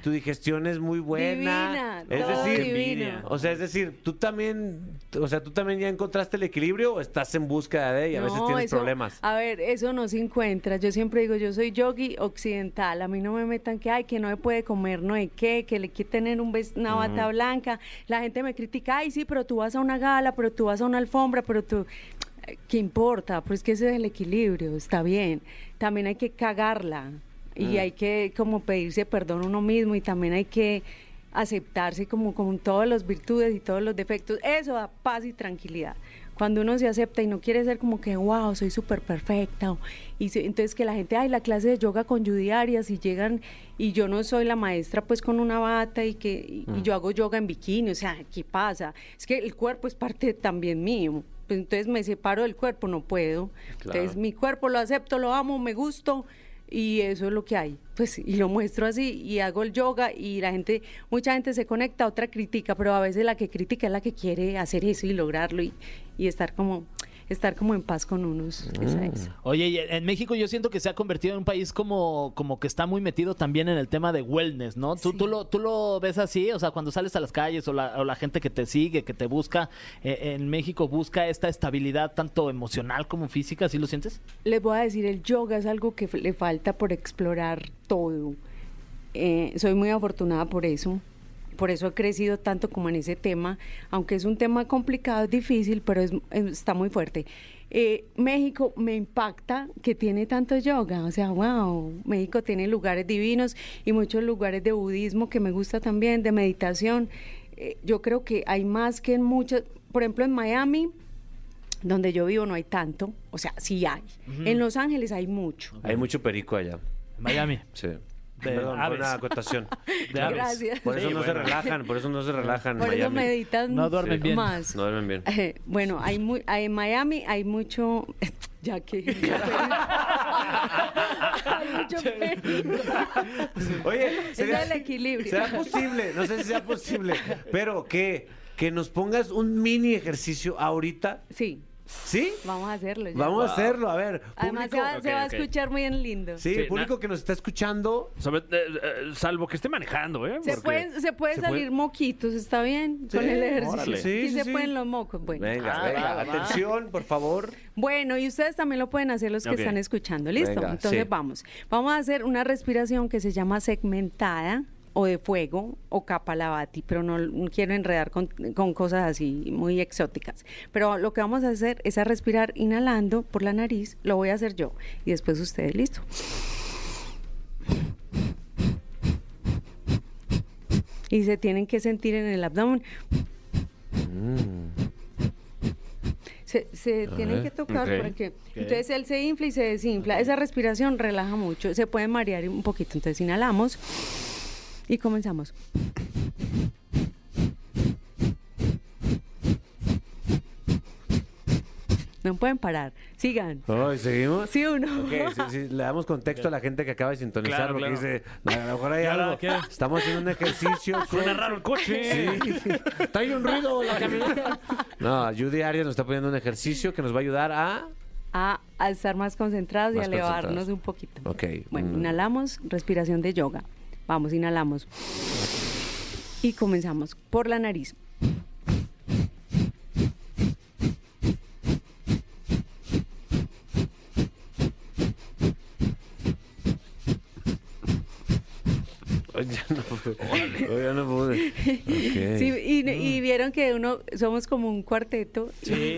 tu, digestión es muy buena. Divina, es todo decir, divino. o sea, es decir, tú también, o sea, tú también ya encontraste el equilibrio o estás en búsqueda de y a veces tienes eso- problemas. A ver, eso no se encuentra. Yo siempre digo, yo soy yogi occidental. A mí no me metan que, ay, que no se puede comer, no hay qué, que le quiere tener un una bata blanca. La gente me critica, ay, sí, pero tú vas a una gala, pero tú vas a una alfombra, pero tú... ¿Qué importa? Pues que ese es el equilibrio, está bien. También hay que cagarla y hay que como pedirse perdón a uno mismo y también hay que aceptarse como con todas las virtudes y todos los defectos. Eso da paz y tranquilidad. Cuando uno se acepta y no quiere ser como que, wow, soy súper perfecta. o- Y se- entonces que la gente, ay, la clase de yoga con Judy Arias y llegan y yo no soy la maestra pues con una bata y que y, y yo hago yoga en bikini. O sea, ¿qué pasa? Es que el cuerpo es parte también mío. Pues entonces me separo del cuerpo, no puedo. Entonces mi cuerpo lo acepto, lo amo, me gusto y eso es lo que hay. Pues y lo muestro así y hago el yoga y la gente, mucha gente se conecta, otra critica, pero a veces la que critica es la que quiere hacer eso y lograrlo y, y estar como estar como en paz con unos. Esa es. Oye, y en México yo siento que se ha convertido en un país como, como que está muy metido también en el tema de wellness, ¿no? ¿Tú, tú, lo, ¿Tú lo ves así? O sea, cuando sales a las calles o la, o la gente que te sigue, que te busca, eh, en México busca esta estabilidad tanto emocional como física, ¿sí lo sientes? Les voy a decir, el yoga es algo que le falta por explorar todo. Eh, soy muy afortunada por eso. Por eso he crecido tanto como en ese tema, aunque es un tema complicado, es difícil, pero es- es- está muy fuerte. Eh, México me impacta que tiene tanto yoga, o sea, wow, México tiene lugares divinos y muchos lugares de budismo que me gusta también, de meditación. Eh, yo creo que hay más que en muchos, por ejemplo, en Miami, donde yo vivo no hay tanto, o sea, sí hay. En Los Ángeles hay mucho. Hay mucho perico allá. Miami. Sí. De Perdón, aves. una acotación. De aves. Gracias. Por eso Sí, no se relajan, por eso no se relajan. en Por eso Miami. meditan No duermen bien. más. No duermen bien. Eh, bueno, hay mu- hay- en Miami hay mucho, ya que hay mucho perico. Oye, Es el equilibrio. ¿será posible? No sé si sea posible, pero que, que nos pongas un mini ejercicio ahorita. Sí, ¿Sí? vamos a hacerlo. ya. Vamos a hacerlo, a ver. Además se va, se a escuchar muy lindo. Sí, Sí, el público que nos está escuchando. Sobre- eh, eh, salvo que esté manejando, ¿eh? Se pueden, se puede ¿Se salir puede? moquitos, ¿está bien? Sí, Con el ejercicio. órale. Sí, Sí, sí, se sí. pueden los mocos. Bueno. Venga, Ah, venga, va, va. atención, por favor. Bueno, y ustedes también lo pueden hacer los que están escuchando. ¿Listo? Venga, Entonces sí. vamos. Vamos a hacer una respiración que se llama segmentada o de fuego o kapalabhati, pero no, quiero enredar con, con cosas así muy exóticas. Pero lo que vamos a hacer es a respirar inhalando por la nariz, lo voy a hacer yo y después ustedes, listo. Y se tienen que sentir en el abdomen. Se, se tienen que tocar Ok. para que... Entonces él se infla y se desinfla. Esa respiración relaja mucho. Se puede marear un poquito. Entonces inhalamos y comenzamos. No pueden parar. Sigan. Ay, ¿seguimos? ¿Sí o no? Ok, sí, sí, le damos contexto a la gente que acaba de sintonizar Claro, porque claro. dice, "No, a lo mejor hay Claro, algo. ¿qué? Estamos haciendo un ejercicio. Suena raro el coche. Sí. Trae un ruido la camioneta. No, Judy Arias nos está poniendo un ejercicio que nos va a ayudar a. A, a estar más concentrados Más y a elevarnos un poquito. Ok. Bueno, mm, inhalamos, respiración de yoga. Vamos, inhalamos. Y comenzamos por la nariz. ya no pude. Hoy ya no pude. Sí, y, y vieron que uno somos como un cuarteto Sí.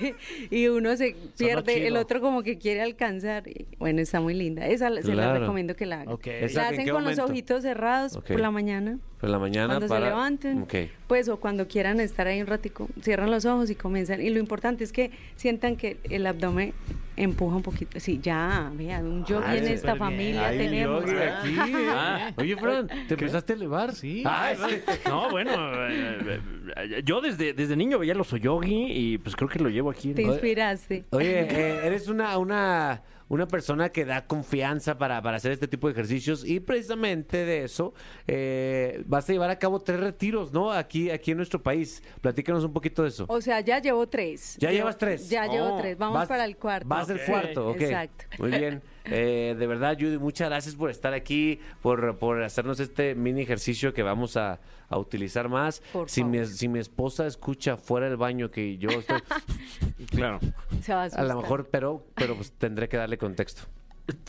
y uno se pierde, el otro como que quiere alcanzar. y, bueno, está muy linda. Esa se la recomiendo que la hagan. Ok. Esa- La ¿en hacen con los ojitos cerrados por la mañana. Por la mañana Cuando para. se levanten, Ok. pues o cuando quieran estar ahí un ratico, cierran los ojos y comienzan. Y lo importante es que sientan que el abdomen empuja un poquito. Sí, ya, vean, un yogi Ay, en esta familia un tenemos. yogi aquí, ¿eh? Ah. Oye, Fran, ¿te empezaste a elevar? Sí. Ay, sí. No, bueno, eh, eh, yo desde, desde niño veía los Oyogi y pues creo que lo llevo aquí. Te inspiraste. Oye, eh, eres una, una, una persona que da confianza para, para hacer este tipo de ejercicios y precisamente de eso eh, vas a llevar a cabo tres retiros, ¿no? Aquí, aquí en nuestro país. Platícanos un poquito de eso. O sea, ya llevo tres. ¿Ya Llevo- llevas tres? Ya llevo Oh, tres. Vamos Vas- para el cuarto. Vas al cuarto, ok. Exacto. Muy bien. Eh, de verdad, Judy, muchas gracias por estar aquí, por, por hacernos este mini ejercicio que vamos a, a utilizar más. Por si, mi, favor. si mi esposa escucha fuera del baño que yo estoy, Claro. Se va a, a asustar. lo mejor, pero, pero pues tendré que darle contexto.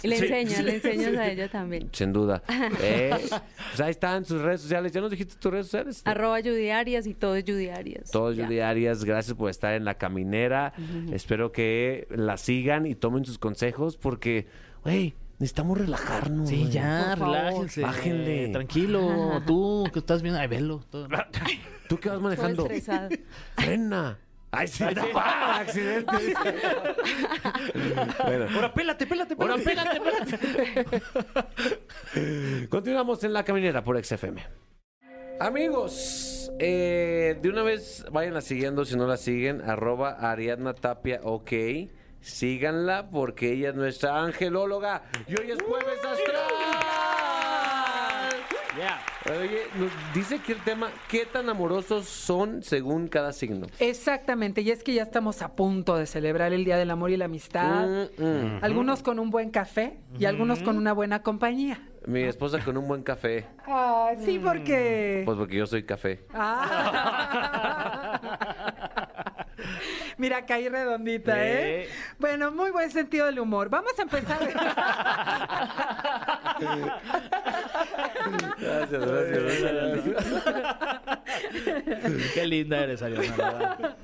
Y le Sí, enseñas, sí, le enseñas sí. a ella también. Sin duda. Eh, pues ahí están sus redes sociales. ¿Ya nos dijiste tus redes sociales? Arroba Judiarias y todo es Judiarias. Judy Arias, gracias por estar en la caminera. Espero que la sigan y tomen sus consejos porque, güey, necesitamos relajarnos. Sí, ya, Por favor. relájense. Bájenle. Tranquilo. Tú que estás viendo, ay, velo. todo. ¿Tú qué vas Todo manejando? estresado. Frena. Ay, sí, ¡Ah, accidente. bueno, Ahora, pélate, pélate, ahora pélate. pégate, pégate. Continuamos en la caminera por XFM. Amigos, eh, de una vez vayan siguiendo si no la siguen, arroba Ariadna Tapia, ok. Síganla porque ella es nuestra angelóloga y hoy es jueves astral. Oye, nos dice aquí el tema, ¿qué tan amorosos son según cada signo? Exactamente, y es que ya estamos a punto de celebrar el Día del Amor y la Amistad. Mm, mm. Algunos con un buen café y algunos con una buena compañía. Mi esposa con un buen café, Ah, sí, porque... pues porque yo soy café. Ah. Mira, caí redondita, ¿eh? Eh. Bueno, muy buen sentido del humor. Vamos a empezar. Gracias, gracias. Qué linda eres, Ariana.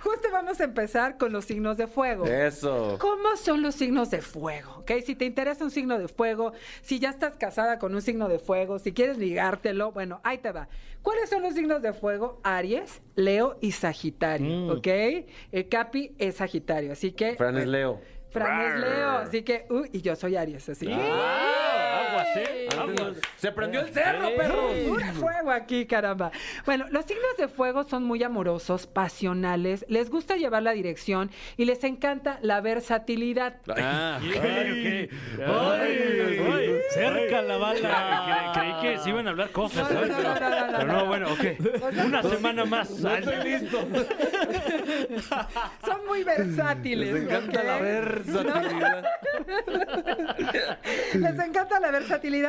Justo vamos a empezar con los signos de fuego. Eso. ¿Cómo son los signos de fuego? ¿Ok? Si te interesa un signo de fuego, si ya estás casada con un signo de fuego, si quieres ligártelo, bueno, ahí te va. ¿Cuáles son los signos de fuego? Aries, Leo y Sagitario, Mm. ¿ok? El Capi es Sagitario, así que... Fran es Leo. Fran es Leo, así que... uy, y yo soy Aries, así. Ah, aguas, ¿eh? Aguas. Se prendió el cerro, perros. Un fuego aquí, caramba. Bueno, los signos de fuego son muy amorosos, pasionales, les gusta llevar la dirección y les encanta la versatilidad. Ah, ok, ok. Ay, ay, cerca la Ah, bala. cre- creí que se iban a hablar cosas, No, no, ¿sabes? no, no, no, no, Pero no. no, bueno, ok. Una semana más. listo. Son muy versátiles. Les encanta ¿ok? la versatilidad. Les encanta la versatilidad,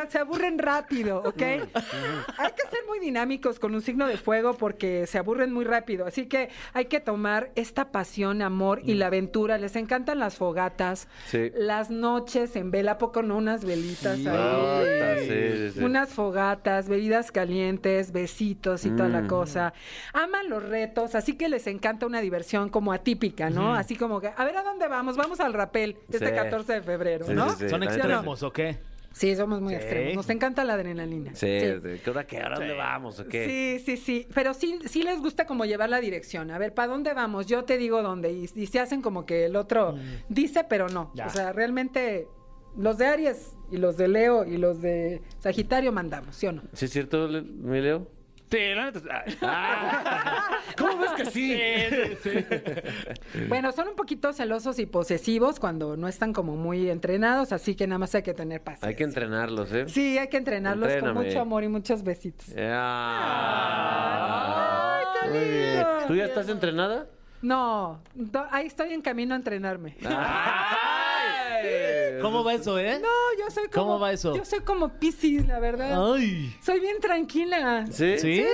se aburren rápido, ¿ok? Hay que ser muy dinámicos con un signo de fuego porque se aburren muy rápido. Así que hay que tomar esta pasión, amor y la aventura. Les encantan las fogatas. Sí. las noches en vela, ¿a poco no? Unas velitas ahí. Fogatas, sí, sí, sí. Unas fogatas, bebidas calientes, besitos y toda la Mm. cosa. Aman los retos, así que les encanta una diversión como atípica, ¿no? Así como que, a ver, ¿a dónde vamos? Vamos al rapel este Sí. 14 de febrero, Sí, ¿no? sí, sí. ¿Son extremos o qué? Sí, somos muy Sí. extremos. Nos encanta la adrenalina. Sí, sí. ¿Qué hora qué? ¿Ahora dónde vamos o qué? Sí, sí, sí. Pero sí, sí les gusta como llevar la dirección. A ver, ¿para dónde vamos? Yo te digo dónde. Y, y se hacen como que el otro dice, pero no. Ya. O sea, realmente los de Aries y los de Leo y los de Sagitario mandamos, ¿sí o no? ¿Sí es cierto, mi Leo? Sí, la neta. ay. ¿Cómo ves que sí? Bueno, son un poquito celosos y posesivos cuando no están como muy entrenados, así que nada más hay que tener paciencia. Hay que entrenarlos, ¿eh? Sí, hay que entrenarlos Entréname. con mucho amor y muchos besitos. Ah. Ay, qué lindo. ¿Tú ya estás entrenada? No, ahí estoy en camino a entrenarme. ¿Cómo va eso, eh? No, yo soy como. ¿Cómo va eso? Yo soy como Piscis, la verdad. Ay. Soy bien tranquila. ¿Sí? ¿Sí?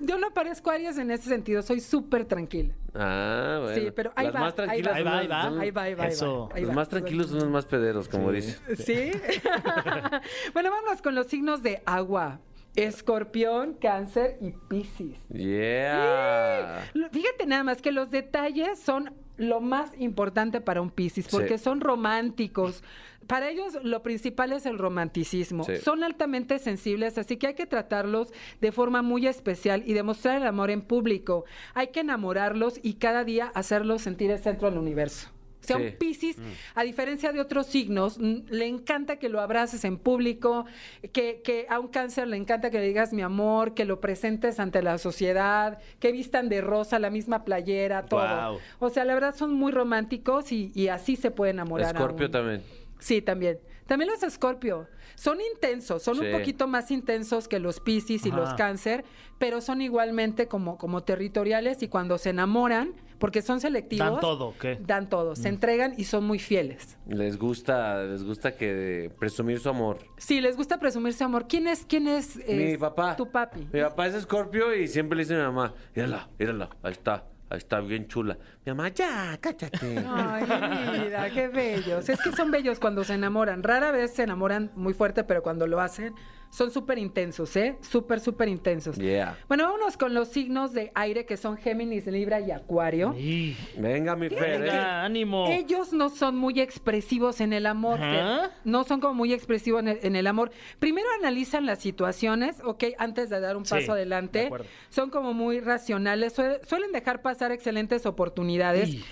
Yo no parezco Aries en ese sentido, soy súper tranquila. Ah, bueno. Sí, pero ahí Las va, más ahí tranquilas va. Ahí va, ahí va. son- Ahí va, ahí va. ahí va, Eso. ahí Los va. más tranquilos son los más pederos, como dice. ¿Sí? bueno, vámonos con los signos de agua. Escorpión, cáncer y piscis. Yeah. Fíjate nada más que los detalles son lo más importante para un Piscis, porque Sí. son románticos. Para ellos lo principal es el romanticismo. Sí. Son altamente sensibles, así que hay que tratarlos de forma muy especial y demostrar el amor en público. Hay que enamorarlos y cada día hacerlos sentir el centro del universo. O sea, Sí. un Piscis, a diferencia de otros signos, mm, le encanta que lo abraces en público, que, que a un cáncer le encanta que le digas mi amor, que lo presentes ante la sociedad, que vistan de rosa la misma playera, todo. Guau. O sea, la verdad son muy románticos y, y así se puede enamorar. Escorpio también. Sí, también. También los Escorpio. Son intensos, son Sí. un poquito más intensos que los Piscis y Ajá. los Cáncer, pero son igualmente como, como territoriales y cuando se enamoran, porque son selectivos. Dan todo, ¿qué? Dan todo, se entregan y son muy fieles. Les gusta, les gusta que presumir su amor. Sí, les gusta presumir su amor. ¿Quién es, quién es, Mi papá. tu papi? Mi papá es escorpio y siempre le dice a mi mamá, mírala, mírala, ahí está, ahí está bien chula. Mi mamá, ya, cállate. Ay, mira, qué bellos. Es que son bellos cuando se enamoran. Rara vez se enamoran muy fuerte, pero cuando lo hacen, son súper intensos, ¿eh? Súper, súper intensos. Yeah. Bueno, vámonos con los signos de aire que son Géminis, Libra y Acuario. Y- Venga, mi Fer, ¿eh? Venga, ánimo. Ellos no son muy expresivos en el amor. Fer. No son como muy expresivos en el, en el amor. Primero analizan las situaciones, ¿ok? Antes de dar un Sí, paso de adelante. acuerdo. Son como muy racionales. Suel- suelen dejar pasar excelentes oportunidades. Y-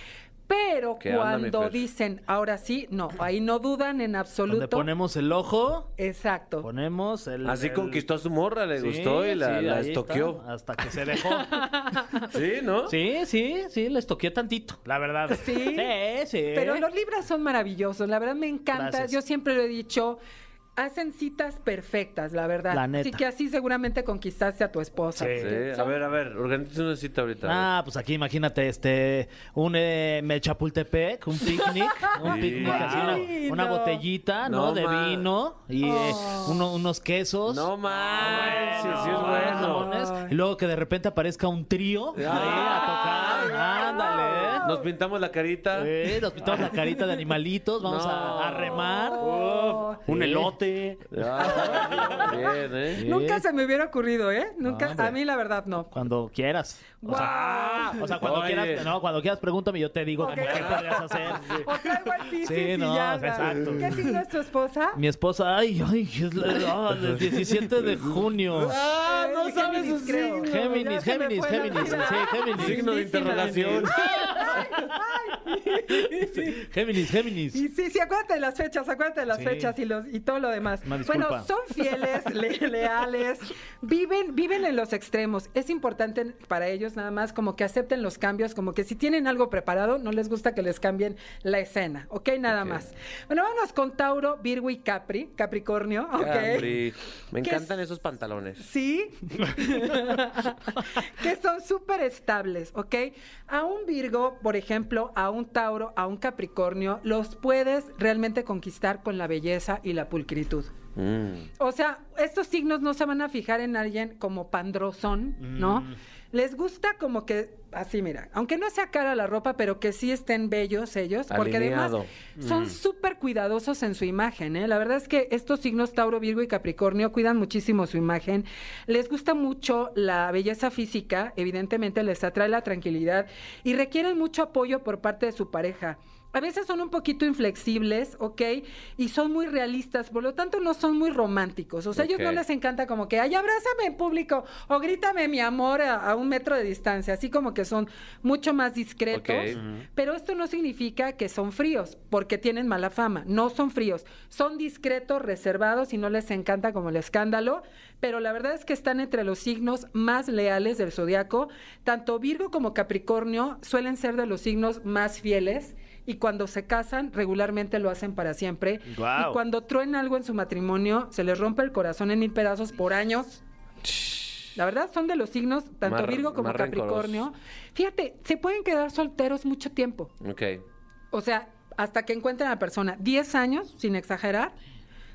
Pero ¿Qué onda, mi cuando Fer? dicen, ahora sí, no, ahí no dudan en Donde absoluto. ponemos el ojo, Exacto. ponemos el... Así el- conquistó a su morra, le Sí, gustó y la, sí, la ahí estoqueó. está, hasta que se dejó. Sí, ¿no? Sí, sí, sí, les toqué tantito, la verdad. Sí. Sí, sí. Pero los libras son maravillosos, la verdad me encanta. Gracias. Yo siempre lo he dicho, hacen citas perfectas, la verdad. La neta. Así que así seguramente conquistaste a tu esposa. Sí. Sí, a ver, a ver, organiza una cita ahorita. Ah, pues aquí imagínate, este, un eh, Chapultepec, un picnic, un Sí. picnic así, una, botellita, ¿no? No, de vino y eh, Oh. uno- unos quesos. no manches, sí es unos bueno. jamones, y luego que de repente aparezca un trío ahí a tocar. Ándale. Nos pintamos la carita. Eh, nos pintamos la carita de animalitos, vamos a, No. a remar. Oh. Un elote. Ah, bien, ¿eh? Nunca se me hubiera ocurrido, ¿eh? Nunca, a mí la verdad no. Cuando quieras. O sea, o sea, cuando Oye. quieras, no, cuando quieras pregúntame, yo te digo Ok. como qué podrías hacer. O traigo al Sí, y no, ya. exacto. ¿Qué signo es tu esposa? Mi esposa, ay, ay, es la- el 17 de junio. Ah, no sabes su signo. Géminis, Géminis, Géminis, sí, Géminis. Signo de interrogación. Géminis, Géminis. Y sí, sí, acuérdate de las fechas, acuérdate de las Sí. fechas y, los, y todo lo demás. Bueno, son fieles, le- leales, viven, viven en los extremos. Es importante para ellos nada más como que acepten los cambios, como que si tienen algo preparado, no les gusta que les cambien la escena, ¿ok? Nada más. Bueno, vámonos con Tauro, Virgo y Capri, Capricornio, ¿ok? Capri. Me ¿Qué encantan es? esos pantalones. Sí. que son súper estables, ¿ok? A un Virgo, por ejemplo, a un Tauro, a un Capricornio, los puedes realmente conquistar con la belleza y la pulcritud. Mm. O sea, estos signos no se van a fijar en alguien como pandrosón, ¿no? Mm. Les gusta como que, así mira, aunque no sea cara la ropa, pero que sí estén bellos ellos, porque Alineado. además son súper cuidadosos en su imagen, ¿eh? La verdad es que estos signos Tauro, Virgo y Capricornio cuidan muchísimo su imagen. Les gusta mucho la belleza física, evidentemente les atrae la tranquilidad y requieren mucho apoyo por parte de su pareja. A veces son un poquito inflexibles, ¿ok? Y son muy realistas, por lo tanto no son muy románticos. O sea, a ellos no les encanta como que, ay, abrázame en público o grítame mi amor a, a un metro de distancia. Así como que son mucho más discretos. Pero esto no significa que son fríos, porque tienen mala fama. No son fríos. Son discretos, reservados y no les encanta como el escándalo. Pero la verdad es que están entre los signos más leales del zodiaco. Tanto Virgo como Capricornio suelen ser de los signos más fieles. Y cuando se casan, regularmente lo hacen para siempre. Y cuando truena algo en su matrimonio, se les rompe el corazón en mil pedazos por años. La verdad son de los signos, tanto Virgo como Capricornio. Fíjate, se pueden quedar solteros mucho tiempo. Ok. O sea, hasta que encuentren a la persona. 10 años, sin exagerar.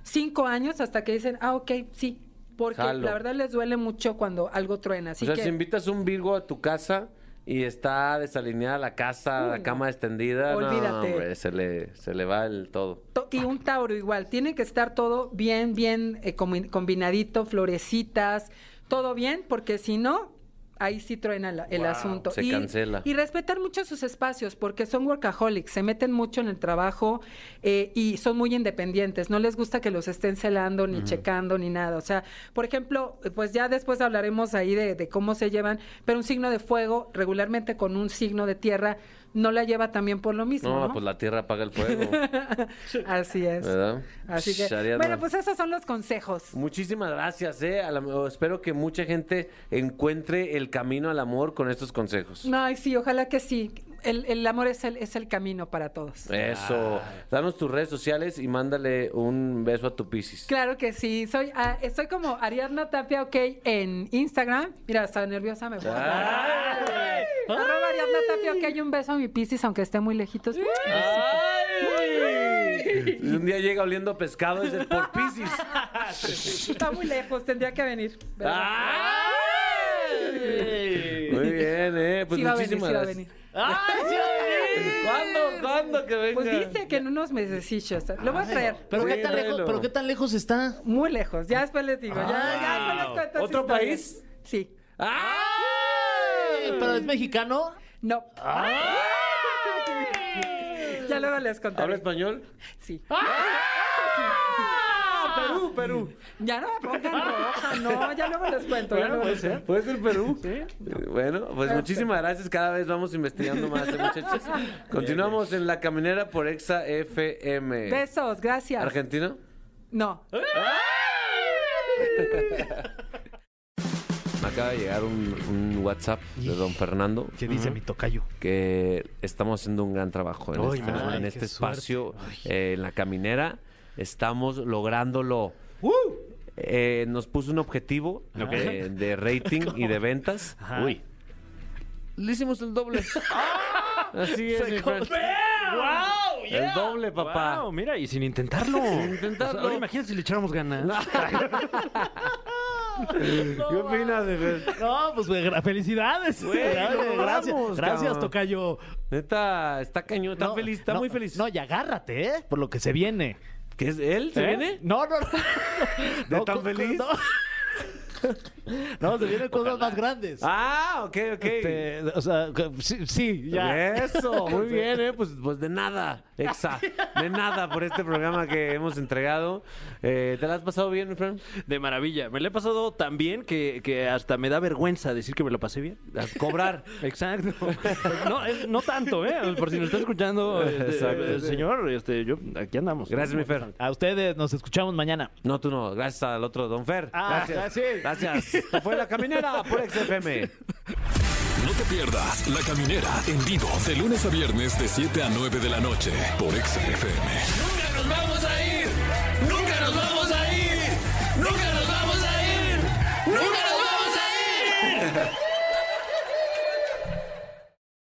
5 años hasta que dicen, ah, ok, sí. Porque Jalo. la verdad les duele mucho cuando algo truena. Así o sea, que, si invitas un Virgo a tu casa y está desalineada la casa, Uy, la no. cama extendida, no, Olvídate. hombre, se le, se le va el todo. to- y un Tauro igual. Tiene que estar todo bien, bien eh, combinadito, florecitas, todo bien, porque si no, ahí sí truena la- el Wow, asunto. se y, cancela. Y respetar mucho sus espacios, porque son workaholics, se meten mucho en el trabajo eh, y son muy independientes. No les gusta que los estén celando, ni checando, ni nada. O sea, por ejemplo, pues ya después hablaremos ahí de, de cómo se llevan, pero un signo de fuego, regularmente con un signo de tierra, no la lleva también por lo mismo. No, ¿no? pues la tierra apaga el fuego, Así es. ¿verdad? Así que, bueno, pues esos son los consejos. Muchísimas gracias, eh. A la- espero que mucha gente encuentre el camino al amor con estos consejos. Ay, sí, ojalá que sí. El, el amor es el, es el camino para todos. Eso. Danos tus redes sociales y mándale un beso a tu Piscis. Claro que sí. Soy, ah, estoy como Ariadna Tapia, ok, en Instagram. Mira, estaba nerviosa, me voy. Ay. Arroba Ariadna Tapia, ok, y un beso a mi Piscis, aunque esté muy lejitos. ¡Ay! Un día llega oliendo pescado es el por Piscis. Está muy lejos, tendría que venir. ¿verdad? ¡Ay! Muy bien, eh. Pues sí muchísimas gracias. ¡Ay, sí! ¿Cuándo? ¿Cuándo que venga? Pues dice que en unos meses Lo voy a traer. ¿Pero, qué tan lejos, tráelo. ¿Pero qué tan lejos está? Muy lejos. Ya después les digo. ya, ya después les cuento ¿Otro país? Sí. ¡Ay! ¿Pero es mexicano? No. Ya luego les contaré. ¿Habla español? Sí. Perú, Perú. Ya no me pongan roja, no, ya luego les cuento. luego les cuento. Puede ser Perú. Eh, Bueno, pues muchísimas gracias. Cada vez vamos investigando más, ¿eh, muchachos. Continuamos en la caminera por Exa FM. Besos, gracias. ¿Argentino? No. Me acaba de llegar un, un WhatsApp de don Fernando ¿Qué dice mi tocayo? que estamos haciendo un gran trabajo en este, ay, en qué este espacio, eh, en la caminera. Estamos lográndolo. Eh, nos puso un objetivo eh, de rating y de ventas. Ajá. Uy. Le hicimos el doble. Así es, mi friend. ¡Wow! El doble, papá. Wow, mira, y sin intentarlo. Sin intentarlo. Ahora imagínate si le echáramos ganas. ¿Qué opinas, mi Fer? No, pues felicidades. Güey, gracias, gracias, logramos, gracias, cabrón. Tocayo. Neta, está cañón, está No, feliz, está no, muy feliz. No, y agárrate, ¿eh? Por lo que se viene. ¿Qué es él? ¿Se ¿Eh? viene? No, no, no. ¿De No, tan feliz? No. No, se vienen cosas más grandes. Ah, ok, ok. Este, o sea, que- sí, sí, ya. Eso, muy bien, ¿eh? Pues, pues de nada, exa, de nada por este programa que hemos entregado. Eh, ¿Te la has pasado bien, mi friend? De maravilla. Me lo he pasado tan bien que, que hasta me da vergüenza decir que me lo pasé bien. A cobrar. Exacto. No, es- no tanto, ¿eh? Por si nos está escuchando, este, Exacto. eh, señor, este, yo, aquí andamos. Gracias, mi Fer. A ustedes nos escuchamos mañana. No, tú no. Gracias al otro, Don Fer. Ah, Gracias. ah, sí. Gracias. Esto fue La Caminera por XFM. No te pierdas La Caminera en vivo de lunes a viernes de 7 a 9 de la noche por XFM. Nunca nos vamos a ir. Nunca nos vamos a ir. Nunca nos vamos a ir. Nunca nos vamos a ir.